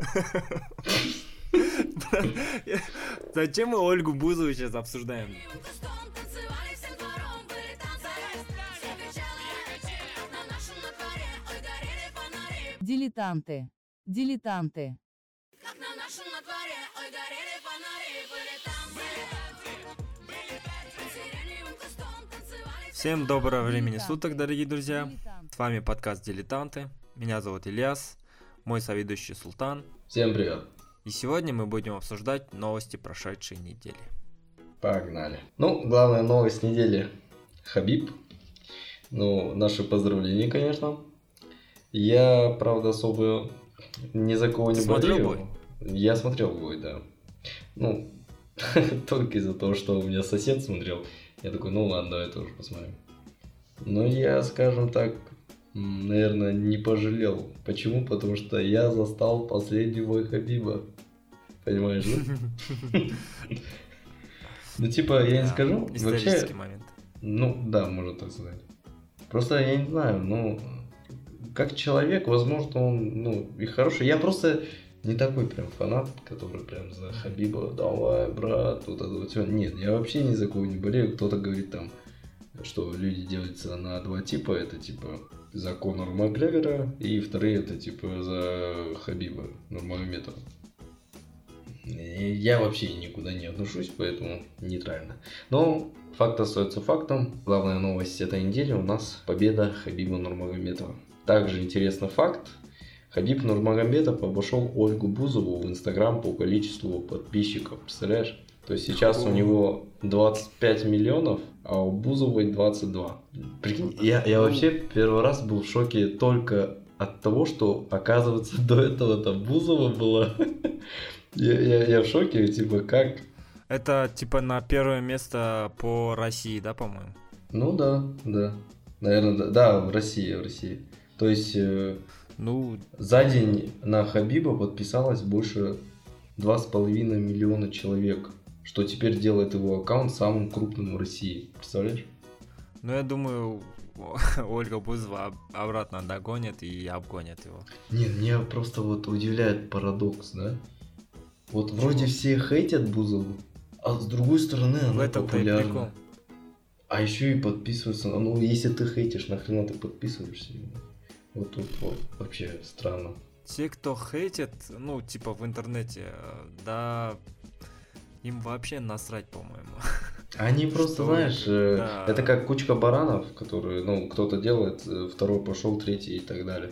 Зачем мы Ольгу Бузову сейчас обсуждаем? Дилетанты. Дилетанты. Всем доброго времени суток, дорогие друзья. С вами подкаст «Дилетанты». Меня зовут Ильяс, мой соведущий Султан. Всем привет. И сегодня мы будем обсуждать новости прошедшей недели. Погнали. Ну, главная новость недели. Хабиб. Ну, наши поздравления, конечно. Я, правда, особо ни за кого не Смотрел болею. Я смотрел бой, да. Ну, только из-за того, что у меня сосед смотрел. Я такой, ну ладно, давай тоже посмотрим. Но я, скажем так, наверное, не пожалел. Почему? Потому что я застал последний бой Хабиба. Понимаешь, да? Ну, типа, я не скажу. Вообще, момент. ну, да, можно так сказать. Просто я не знаю, ну, как человек, возможно, он, ну, и хороший. Я просто не такой прям фанат, который прям за Хабиба, давай, брат, вот это вот. Нет, я вообще ни за кого не болею. Кто-то говорит там, что люди делятся на два типа. Это типа за Конора Макгрегора, и вторые это типа за Хабиба Нурмагомедова. Я вообще никуда не отношусь, поэтому нейтрально. Но факт остается фактом. Главная новость этой недели у нас победа Хабиба Нурмагомедова. Также интересный факт. Хабиб Нурмагомедов обошел Ольгу Бузову в Инстаграм по количеству подписчиков. Представляешь? То есть сейчас у него 25 миллионов, а у Бузовой 22. Прикинь, я, я вообще первый раз был в шоке только от того, что, оказывается, до этого там Бузова была. Я, я, я в шоке, типа, как? Это типа на первое место по России, да, по-моему? Ну да, да. Наверное, да, да, в России, в России. То есть э, Ну, за день на Хабиба подписалось больше 2,5 миллиона человек, что теперь делает его аккаунт самым крупным в России. Представляешь? ну я думаю, Ольга Бузова об- обратно догонит и обгонит его. Не, меня просто вот удивляет парадокс, да? Вот вроде все хейтят Бузову, а с другой стороны В она этом-то и популярна. А еще и подписываются. Ну, если ты хейтишь, нахрена ты подписываешься? Вот тут вот вообще странно. Те, кто хейтит, ну, типа в интернете, э, да, им вообще насрать, по-моему. Они просто, знаешь, это? э, Да. это как кучка баранов, которые, ну, кто-то делает, э, второй пошел, третий и так далее.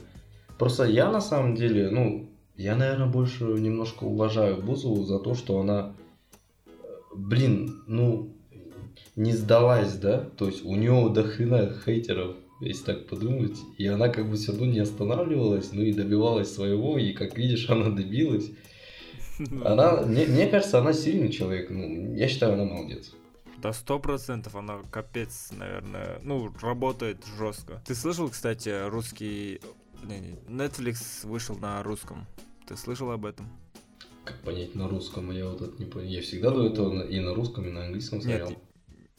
Просто я на самом деле, ну, я, наверное, больше немножко уважаю Бузову за то, что она, э, блин, ну, не сдалась, да? То есть у нее до хрена хейтеров, если так подумать, и она как бы все равно не останавливалась, ну и добивалась своего, и как видишь, она добилась. Она, мне, мне кажется, она сильный человек, ну, я считаю, она молодец. Да сто процентов она капец, наверное, ну, работает жестко. Ты слышал, кстати, русский... Netflix вышел на русском. Ты слышал об этом? Как понять на русском, я вот это не понял. Я всегда до этого и на русском, и на английском смотрел.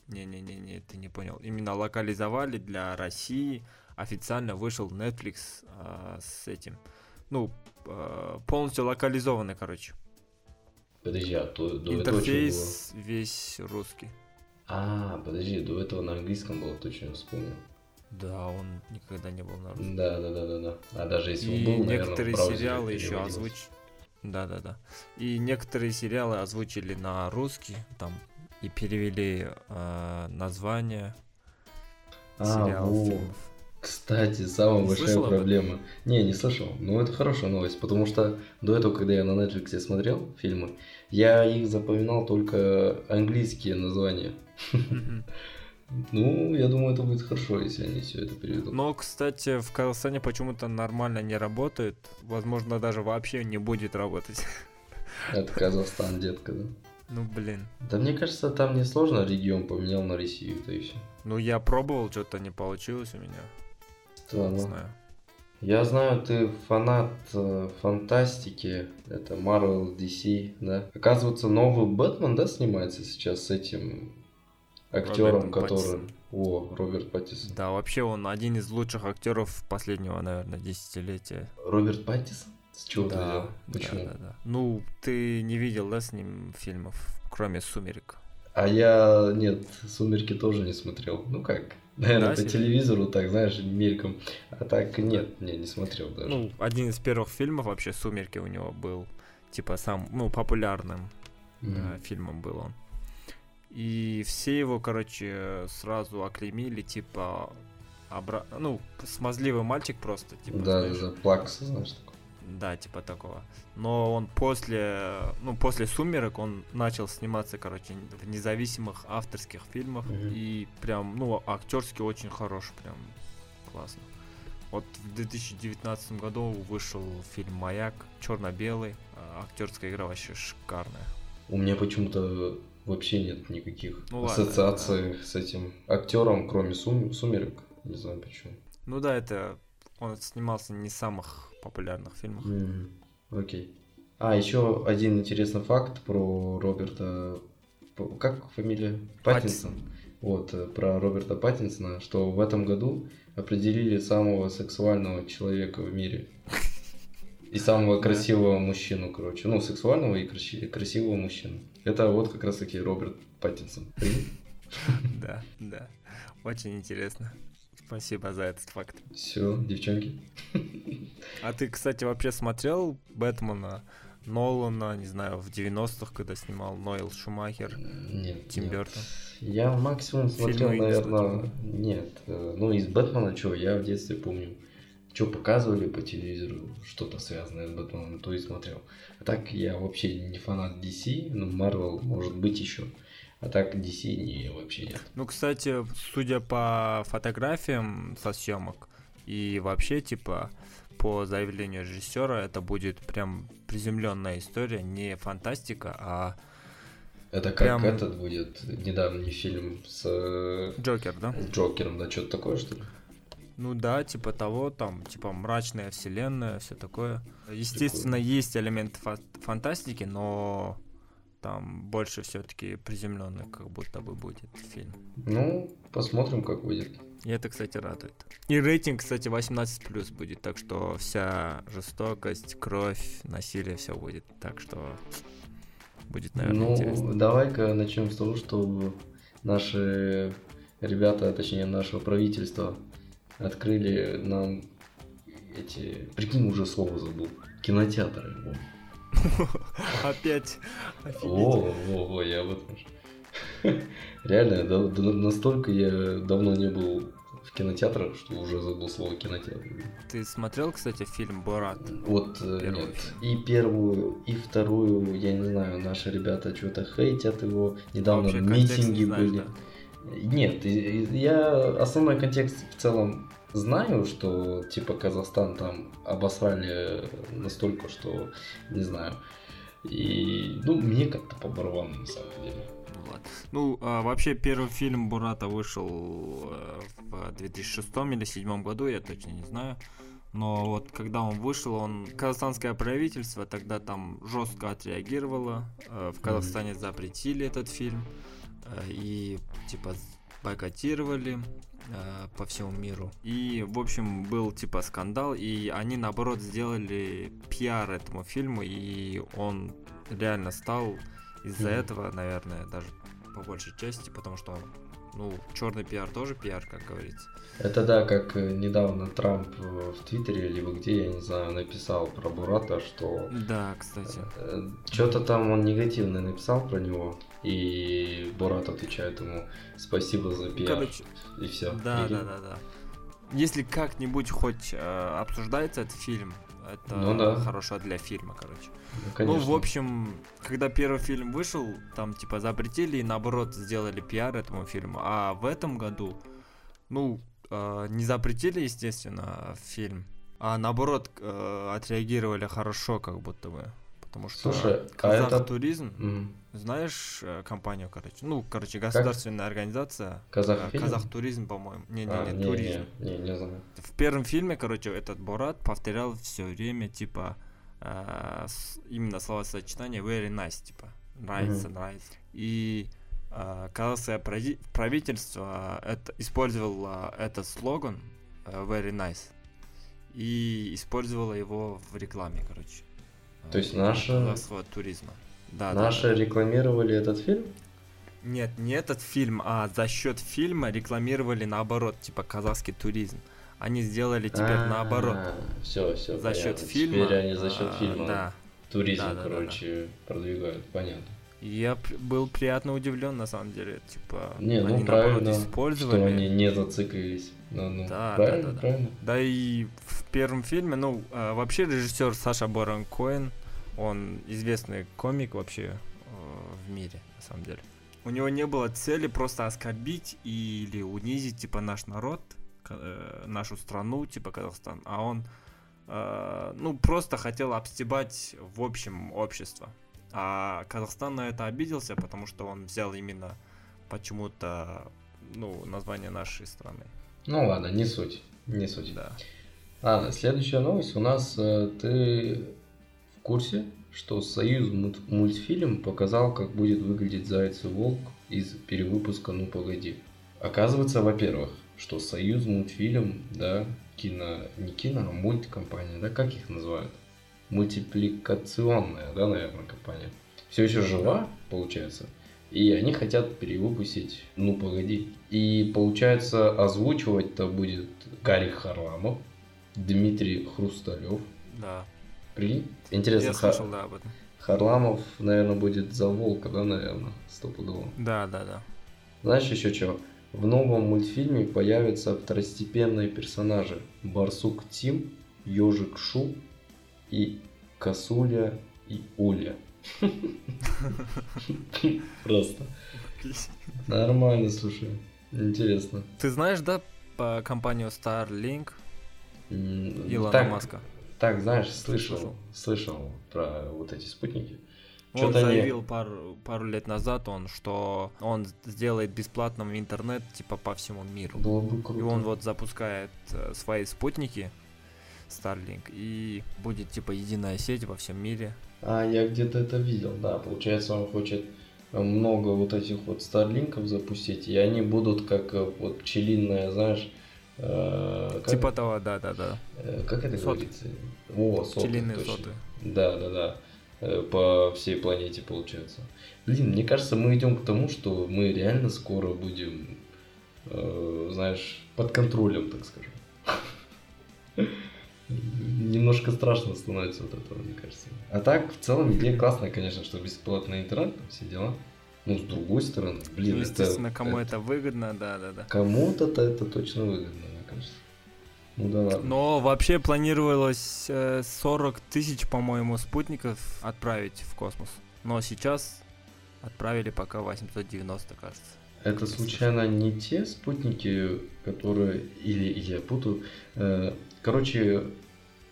Не-не-не, ты не понял. Именно локализовали для России. Официально вышел Netflix а, с этим. Ну, а, полностью локализованный, короче. Подожди, а то, до этого что было? Интерфейс весь русский. А, подожди, до этого на английском было, точно вспомнил. Да, он никогда не был на русском. Да, да, да, да, да. А даже если И он был, наверное, некоторые браузере сериалы еще переводилось. озвуч... Да, да, да. И некоторые сериалы озвучили на русский, там, и перевели э, название А, сериалов, во. фильмов. Кстати, самая Не большая проблема. Не, не слышал. Но это хорошая новость, потому что до этого, когда я на Netflix смотрел фильмы, я их запоминал только английские названия. Ну, я думаю, это будет хорошо, если они все это переведут. Но, кстати, в Казахстане почему-то нормально не работает. Возможно, даже вообще не будет работать. Это Казахстан, детка, да? Ну, блин. Да мне кажется, там не сложно регион поменял на Россию, это и все. Ну, я пробовал, что-то не получилось у меня. Не Странно. знаю. Я знаю, ты фанат э, фантастики, это Marvel, DC, да? Оказывается, новый Бэтмен, да, снимается сейчас с этим актером, Робертом который... Паттинсоном. О, Роберт Паттисон. Да, вообще он один из лучших актеров последнего, наверное, десятилетия. Роберт Паттисон? С чего ты Да, да, Почему? да, да. Ну, ты не видел, да, с ним фильмов, кроме «Сумерек»? А я, нет, «Сумерки» тоже не смотрел. Ну как? Наверное, Да, по телевизору, так, знаешь, мельком. А так нет, не, не смотрел даже. Ну, один из первых фильмов вообще «Сумерки» у него был, типа, сам, ну, популярным Мгм. э, фильмом был он. И все его, короче, сразу оклеймили, типа, обра... ну, смазливый мальчик просто, типа, да, знаешь. да, плакса, знаешь. Да, типа такого. Но он после, ну, после «Сумерек» он начал сниматься, короче, в независимых авторских фильмах. Мгм. И прям, ну, актерски очень хорош, прям классно. Вот в 2019 году вышел фильм «Маяк», черно-белый. а, Актерская игра вообще шикарная. У меня почему-то вообще нет никаких Ну ладно, ассоциаций с этим актером, кроме сум- сумерек. Не знаю почему. Ну да, это он снимался не самых популярных фильмах. М, Окей. А, еще один интересный факт про Роберта... Как фамилия? Паттинсон. Вот, э, про Роберта Паттинсона, что в этом году определили самого сексуального человека в мире. И самого красивого мужчину, короче. Ну, сексуального и красивого, мужчину. Это вот как раз таки Роберт Паттинсон. Да, да. Очень интересно. Спасибо за этот факт. Все, девчонки. А ты, кстати, вообще смотрел Бэтмена Нолана, не знаю, в 90-х, когда снимал Нойл Шумахер, Нет. Тим нет. Бёртон? Я максимум смотрел, Фильмы не наверное, смотрел. нет. э, Ну, из Бэтмена, что, я в детстве помню, что показывали по телевизору, что-то связанное с Бэтменом, то и смотрел. А так я вообще не фанат DC, ну, Marvel, может быть, еще. А так DC не, вообще нет. Ну, кстати, судя по фотографиям со съемок и вообще, типа, по заявлению режиссера, это будет прям приземленная история, не фантастика, а Это как Прям- этот будет недавний фильм с э, Джокер, да? Джокером, да, что-то такое, что ли? Ну да, типа того, там, типа мрачная вселенная, все такое. Естественно, есть элемент фа- фантастики, но там больше все-таки приземленный, как будто бы будет фильм. Ну, посмотрим, как будет. И это, кстати, радует. И рейтинг, кстати, 18 плюс будет, так что вся жестокость, кровь, насилие, все будет. Так что будет, наверное, ну, интересно. давай-ка начнем с того, что наши ребята, точнее, наше правительство открыли нам эти... Прикинь, уже слово забыл. Кинотеатры. Во. Опять. офигеть. О, о, о, я об этом же. Реально, да- да- настолько я давно не был в кинотеатрах, что уже забыл слово кинотеатр. Ты смотрел, кстати, фильм Борат? Вот, э, Первый нет. фильм. И первую, и вторую, я не знаю, наши ребята что-то хейтят его. Недавно Вообще контекст не митинги знаешь, были. да? Нет, я основной контекст в целом знаю, что типа Казахстан там обосрали настолько, что не знаю. И ну мне как-то по барабану на самом деле. Ну ладно. Ну, а, вообще, первый фильм Бурата вышел э, в 2006 или 2007 году, я точно не знаю. Но вот когда он вышел, он казахстанское правительство тогда там жестко отреагировало. Э, В Казахстане запретили этот фильм э, и типа бойкотировали э, по всему миру. И, в общем, был типа скандал, и они наоборот сделали пиар этому фильму, и он реально стал из-за Мгм. этого, наверное, даже по большей части, потому что, ну, черный пиар тоже пиар, как говорится. Это да, как э, недавно Трамп э, в Твиттере, либо где, я не знаю, написал про Бурата, что Да, кстати. что-то там он негативно написал про него, и Бурат отвечает ему спасибо за пиар. Короче, и все. Да, да, да, да. Если как-нибудь хоть э, обсуждается этот фильм, это Ну да. хорошо для фильма, короче. Ну, конечно. Ну, в общем, когда первый фильм вышел, там типа запретили и наоборот сделали пиар этому фильму. А в этом году, ну, э, не запретили, естественно, фильм, а наоборот э, отреагировали хорошо, как будто бы. Потому что Слушай, а Казах это- Туризм, Мгм. Знаешь э, компанию, короче, ну, короче, государственная организация. Казах э? Казах Туризм, по-моему. А, Не-не-не, не, туризм. не, не, не знаю. В первом фильме, короче, этот Борат повторял все время, типа, э, именно словосочетание very nice, типа, нравится, Мгм. нравится. И э, казахское прави- правительство это, использовало этот слоган э, very nice. и использовала его в рекламе, короче. То есть э, наша- казахского туризма. Да, да, Наши да. рекламировали этот фильм? Нет, не этот фильм, а за счет фильма рекламировали наоборот, типа казахский туризм. Они сделали теперь наоборот. Все, все. За счет фильма. Теперь они за счет а, фильма Да. туризм, Да, да, да, короче, продвигают. Понятно. Я был приятно удивлен, на самом деле. Типа, Не, ну они наоборот правильно, использовали. что они не зациклились. Ну, ну, Да, правильно, да, да, да. правильно. Да и в первом фильме, ну, а, вообще режиссер Саша Борон Коэн, он известный комик вообще э, в мире, на самом деле. У него не было цели просто оскорбить или унизить, типа, наш народ, э, нашу страну, типа, Казахстан, а он, э, ну, просто хотел обстебать в общем общество. А Казахстан на это обиделся, потому что он взял именно почему-то, ну, название нашей страны. Ну ладно, не суть. Не суть. Да. Ладно, следующая новость у нас. э, Ты в курсе, что Союз мульт- мультфильм показал, как будет выглядеть Заяц и Волк из перевыпуска «Ну погоди». Оказывается, во-первых, что Союз мультфильм, да, кино, не кино, а мультикомпания, да, как их называют? Мультипликационная, да, наверное, компания. Все еще жива, получается. И они хотят перевыпустить «Ну погоди». И получается, озвучивать-то будет Гарри Харламов, Дмитрий Хрусталев. Да. Прикинь? Интересно, Я слышал, да, об этом. Харламов, наверное, будет за волка, да, наверное, стопудово. Да, да, да. Знаешь еще что? В новом мультфильме появятся второстепенные персонажи. Барсук Тим, Ежик Шу и Косуля и Уля. Просто. Нормально, слушай. Интересно. Ты знаешь, да, по компанию Starlink Илона Маска? Так, знаешь, слышал, Слышал? слышал про вот эти спутники. Он заявил пару, пару лет назад, он, что он сделает бесплатным интернет типа по всему миру. Было бы круто. И он вот запускает э, свои спутники Starlink и будет типа единая сеть во всем мире. А, я где-то это видел, да. Получается, он хочет много вот этих вот старлинков запустить, и они будут как э, вот пчелиная, знаешь, э, как, Типа того, да, да, да. э, как это соты. говорится? О, соты, Пчелиные точно. соты. Да, да, да. Э, По всей планете получается. Блин, мне кажется, мы идем к тому, что мы реально скоро будем, э, знаешь, под контролем, так скажем. Немножко страшно становится вот этого, мне кажется. А так, в целом, идея классная, конечно, что бесплатный интернет, все дела. Ну, с другой стороны, блин, Ну, это- естественно, кому это выгодно, да, да, да. Кому-то-то это точно выгодно, кажется. Ну да ладно. Но вообще планировалось э, 40 тысяч, по-моему, спутников отправить в космос. Но сейчас отправили пока 890, кажется. Это случайно не те спутники, которые... Или, или я путаю. Э, короче,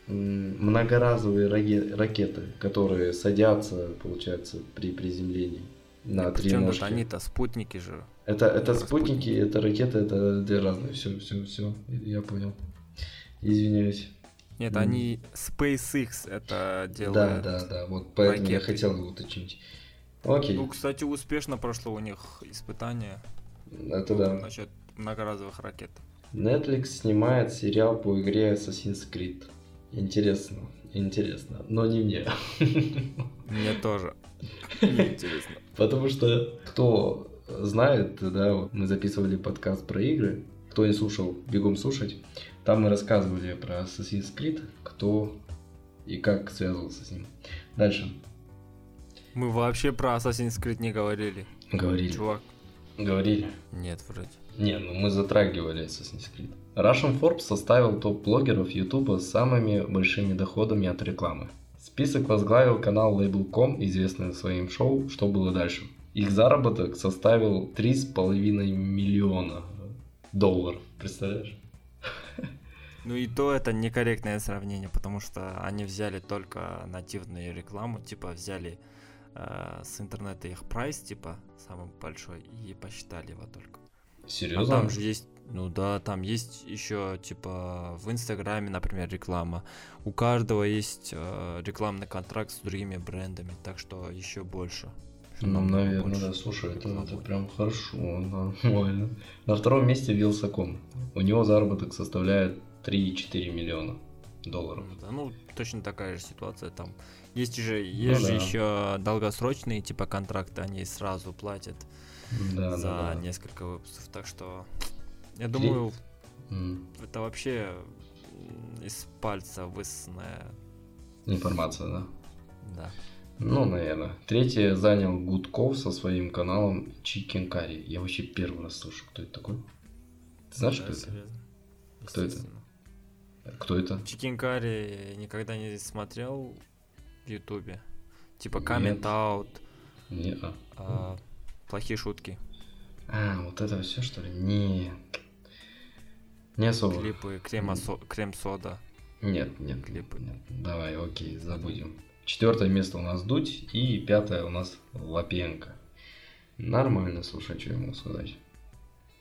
многоразовые ракеты, которые садятся, получается, при приземлении на три Причем ножки. они-то спутники же. Это, это спутники, это ракеты, это две разные. Все, все, все. Я понял. Извиняюсь. Нет, Мгм. они SpaceX это Да, делают. да, да. Вот поэтому я ракеты. хотел уточнить. Окей. Ну, кстати, успешно прошло у них испытание это да. насчет многоразовых ракет. Netflix снимает сериал по игре Assassin's Creed. Интересно, интересно, но не мне. Мне тоже. Мне интересно. Потому что кто знает, да, вот мы записывали подкаст про игры. Кто не слушал, бегом слушать. Там мы рассказывали про Assassin's Creed, кто и как связывался с ним. Дальше. Мы вообще про Assassin's Creed не говорили. Говорили. Чувак. Говорили. Нет, вроде. Не, ну мы затрагивали Assassin's Creed. Russian Forbes составил топ блогеров YouTube с самыми большими доходами от рекламы. Список возглавил канал Label.com, известный своим шоу «Что было дальше?». Их заработок составил 3,5 миллиона долларов, представляешь? Ну и то это некорректное сравнение, потому что они взяли только нативную рекламу, типа взяли э, с интернета их прайс, типа самый большой, и посчитали его только. А Серьезно? там же есть, ну да, там есть еще типа в Инстаграме, например, реклама. У каждого есть э, рекламный контракт с другими брендами, так что еще больше. Ну, Намного наверное, больше да, слушай, это, это прям хорошо, нормально. На втором месте Вилсаком. У него заработок составляет 3,4 миллиона. долларов. Да, ну, точно такая же ситуация там. Есть же, есть Ну же да. еще долгосрочные типа контракты, они сразу платят Да, за да, да. несколько выпусков. Так что я Три- думаю, М, это вообще из пальца высосанная. Информация, да? Да. Ну, наверное. Третье занял Гудков со своим каналом Chicken Curry. Я вообще первый раз слышу, кто это такой. Ты знаешь, Да, кто это? серьезно. Кто это? Кто это? Чикен Карри никогда не смотрел в Ютубе. Типа Нет. коммент аут, Не, а. а, плохие шутки, А, вот это все что ли? Не. Не особо. клипы, крем, крем сода. Нет, нет, Клипы. нет. Давай, окей, забудем. Четвертое место у нас Дудь и пятое у нас Лапенко. Нормально, слушай, что я могу сказать.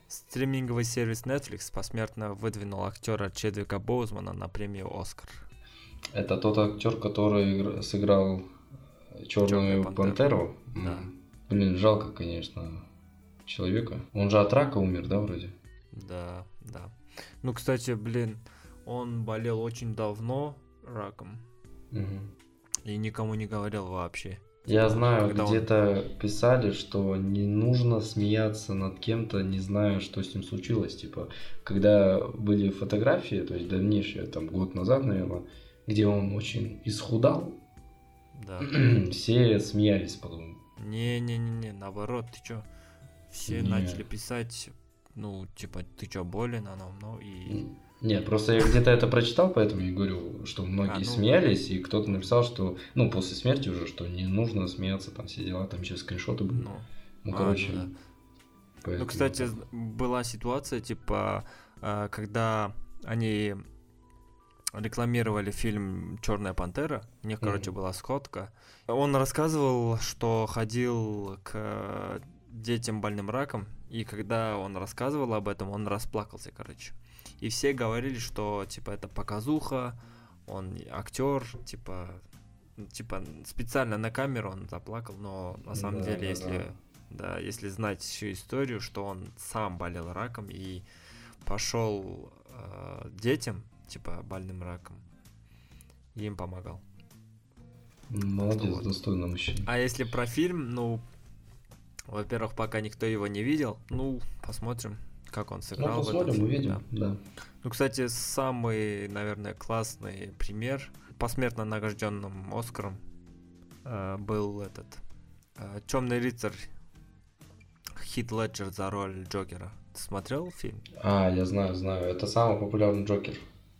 Стриминговый сервис Netflix посмертно выдвинул актера Чедвика Боузмана на премию Оскар. Это тот актер, который сыграл Черную Чёрную пантеру. Пантеру. Да. Блин, жалко, конечно, человека. Он же от рака умер, да, вроде? Да, да. Ну, кстати, блин, он болел очень давно раком Мгм. И никому не говорил вообще. Я знаю, когда он- где-то писали, что не нужно смеяться над кем-то, не зная, что с ним случилось. Типа, когда были фотографии, то есть дальнейшие, там, год назад, наверное, где он очень исхудал, Да. все смеялись потом. Не-не-не, наоборот, ты чё? Все Не. начали писать, ну, типа, ты чё, болен, оно, ну, и... Нет, просто я где-то это прочитал, поэтому я говорю, что многие А, ну, смеялись, и кто-то написал, что, ну, после смерти уже, что не нужно смеяться, там все дела, там еще скриншоты были. Ну, Ну, а, короче, ну да. поэтому Ну, кстати, была ситуация, типа, э, когда они рекламировали фильм Черная пантера, у них, короче, Мгм. была сходка. Он рассказывал, что ходил к детям больным раком, и когда он рассказывал об этом, он расплакался, короче. И все говорили, что типа это показуха, он актер, типа, типа специально на камеру он заплакал, но на самом Да, деле, да, если да, если знать всю историю, что он сам болел раком и пошел э, детям, типа больным раком, и им помогал. Молодец, вот. достойно мужчина. А если про фильм, ну, во-первых, пока никто его не видел, ну, посмотрим, как он Ну, сыграл. в этом посмотрим, фильме, увидим, да. да. Ну, кстати, самый, наверное, классный пример посмертно награжденным Оскаром э, был этот Темный рыцарь Хит Леджер за роль Джокера. Ты смотрел фильм? А, я знаю, знаю. Это самый популярный Джокер.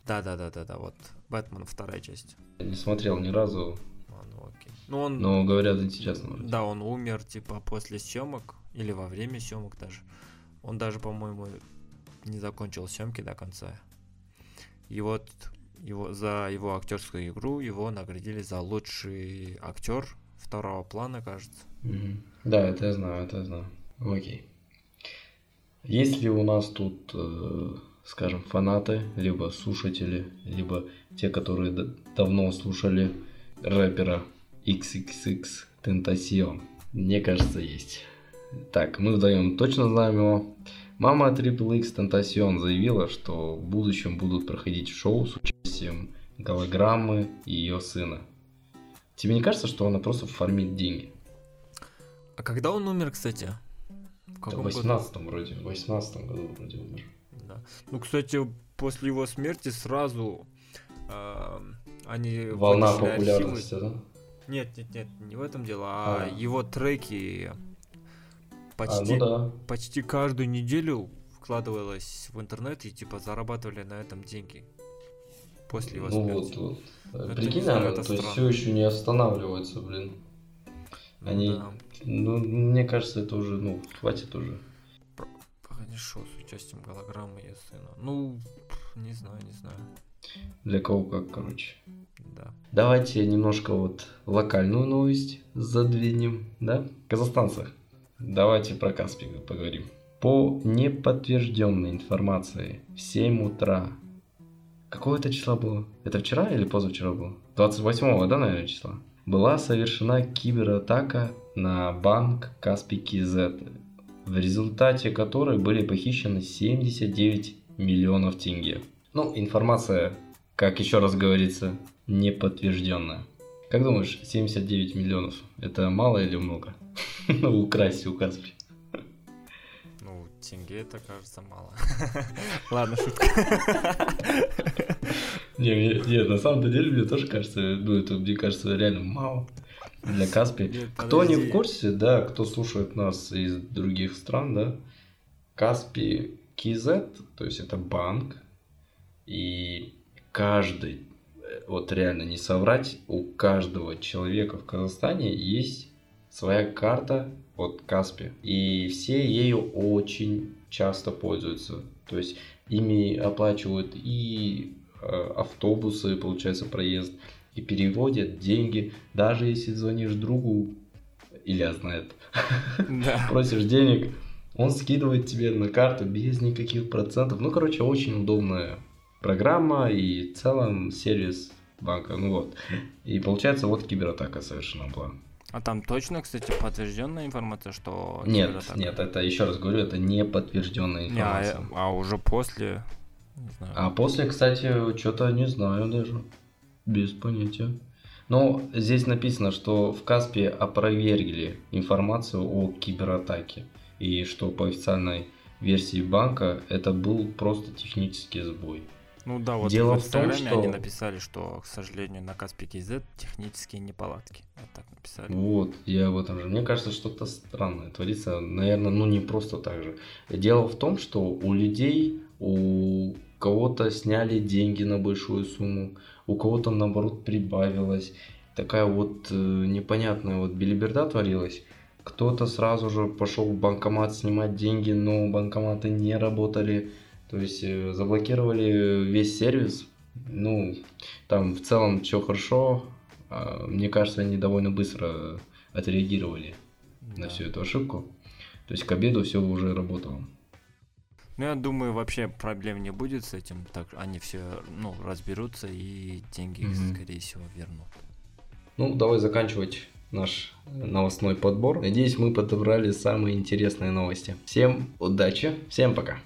Да, да, да, да, да, вот. Бэтмен вторая часть. Я не смотрел ни разу, А, ну, окей. Ну, он, но говорят интересно. вроде. да, он умер, типа, после съемок, или во время съемок даже. Он даже, по-моему, не закончил съемки до конца. И вот его, за его актерскую игру его наградили за лучший актер второго плана, кажется. Мгм. Да, это я знаю, это я знаю. Окей. Есть ли у нас тут, э, скажем, фанаты, либо слушатели, либо те, которые д- давно слушали рэпера XXX Tentacion? Мне кажется, есть. Так, мы вдвоем точно знаем его. Мама Triple X Tentacion заявила, что в будущем будут проходить шоу с участием голограммы и ее сына. Тебе не кажется, что она просто фармит деньги? А когда он умер, кстати? В каком году? 18 вроде, в 18 году вроде умер. Да. Ну, кстати, после его смерти сразу э, они Волна популярности, да? Нет, нет, нет, не в этом дело, а, А. его треки А, почти, ну да. почти каждую неделю вкладывалось в интернет и типа зарабатывали на этом деньги после его Ну смерти. вот, вот. Прикинь, она, то есть все еще не останавливается, блин. Ну Они, да. ну, мне кажется, это уже, ну, хватит уже. Шоу с участием голограммы и сына. Ну, не знаю, не знаю. Для кого как, короче. Да. Давайте немножко вот локальную новость задвинем, да? Казахстанцах. Давайте про Каспий поговорим. По неподтвержденной информации, в 7 утра. Какого это числа было? Это вчера или позавчера было? 28 да, наверное, числа? Была совершена кибератака на банк Каспий КЗ, в результате которой были похищены 79 миллионов тенге. Ну, информация как еще раз говорится, неподтвержденная. Как думаешь, 79 миллионов это мало или много? Ну, украсть у Каспи. Ну, тенге это кажется мало. Ладно, шутка. Не, не, на самом деле мне тоже кажется, ну это мне кажется реально мало для Каспи. Нет, Кто не в курсе, да, кто слушает нас из других стран, да, Каспи KZ, то есть это банк, и каждый, э, вот реально не соврать, у каждого человека в Казахстане есть своя карта от Каспи, и все ею очень часто пользуются, то есть ими оплачивают и э, автобусы, получается, проезд, и переводят деньги, даже если звонишь другу, Илья знает, Да. просишь денег, он скидывает тебе на карту без никаких процентов. Ну, короче, очень удобная программа и в целом сервис банка. Ну вот. И получается, вот кибератака совершена была. А там точно, кстати, подтвержденная информация, что... Нет, нет, это еще раз говорю, это не подтвержденная Не, а, информация. а уже после... Не знаю. А после, кстати, что-то не знаю даже. Без понятия. Но здесь написано, что в Каспе опровергли информацию о кибератаке. И что по официальной версии банка это был просто технический сбой. Ну да, вот Дело в в том, Инстаграме они что- написали, что, к сожалению, на Каспи KZ технические неполадки. Вот так написали. Вот, я в этом же. Мне кажется, что-то странное творится. Наверное, ну не просто так же. Дело в том, что у людей, у кого-то сняли деньги на большую сумму, у кого-то наоборот прибавилось. Такая вот э, непонятная вот билиберда творилась. Кто-то сразу же пошел в банкомат снимать деньги, но банкоматы не работали. То есть э, заблокировали весь сервис. Ну, там в целом все хорошо. А, Мне кажется, они довольно быстро отреагировали на Да. всю эту ошибку. То есть к обеду все уже работало. Ну, я думаю, вообще проблем не будет с этим. Так они все, ну, разберутся и деньги, Мгм. скорее всего, вернут. Ну, давай заканчивать наш новостной подбор. Надеюсь, мы подобрали самые интересные новости. Всем удачи, всем пока.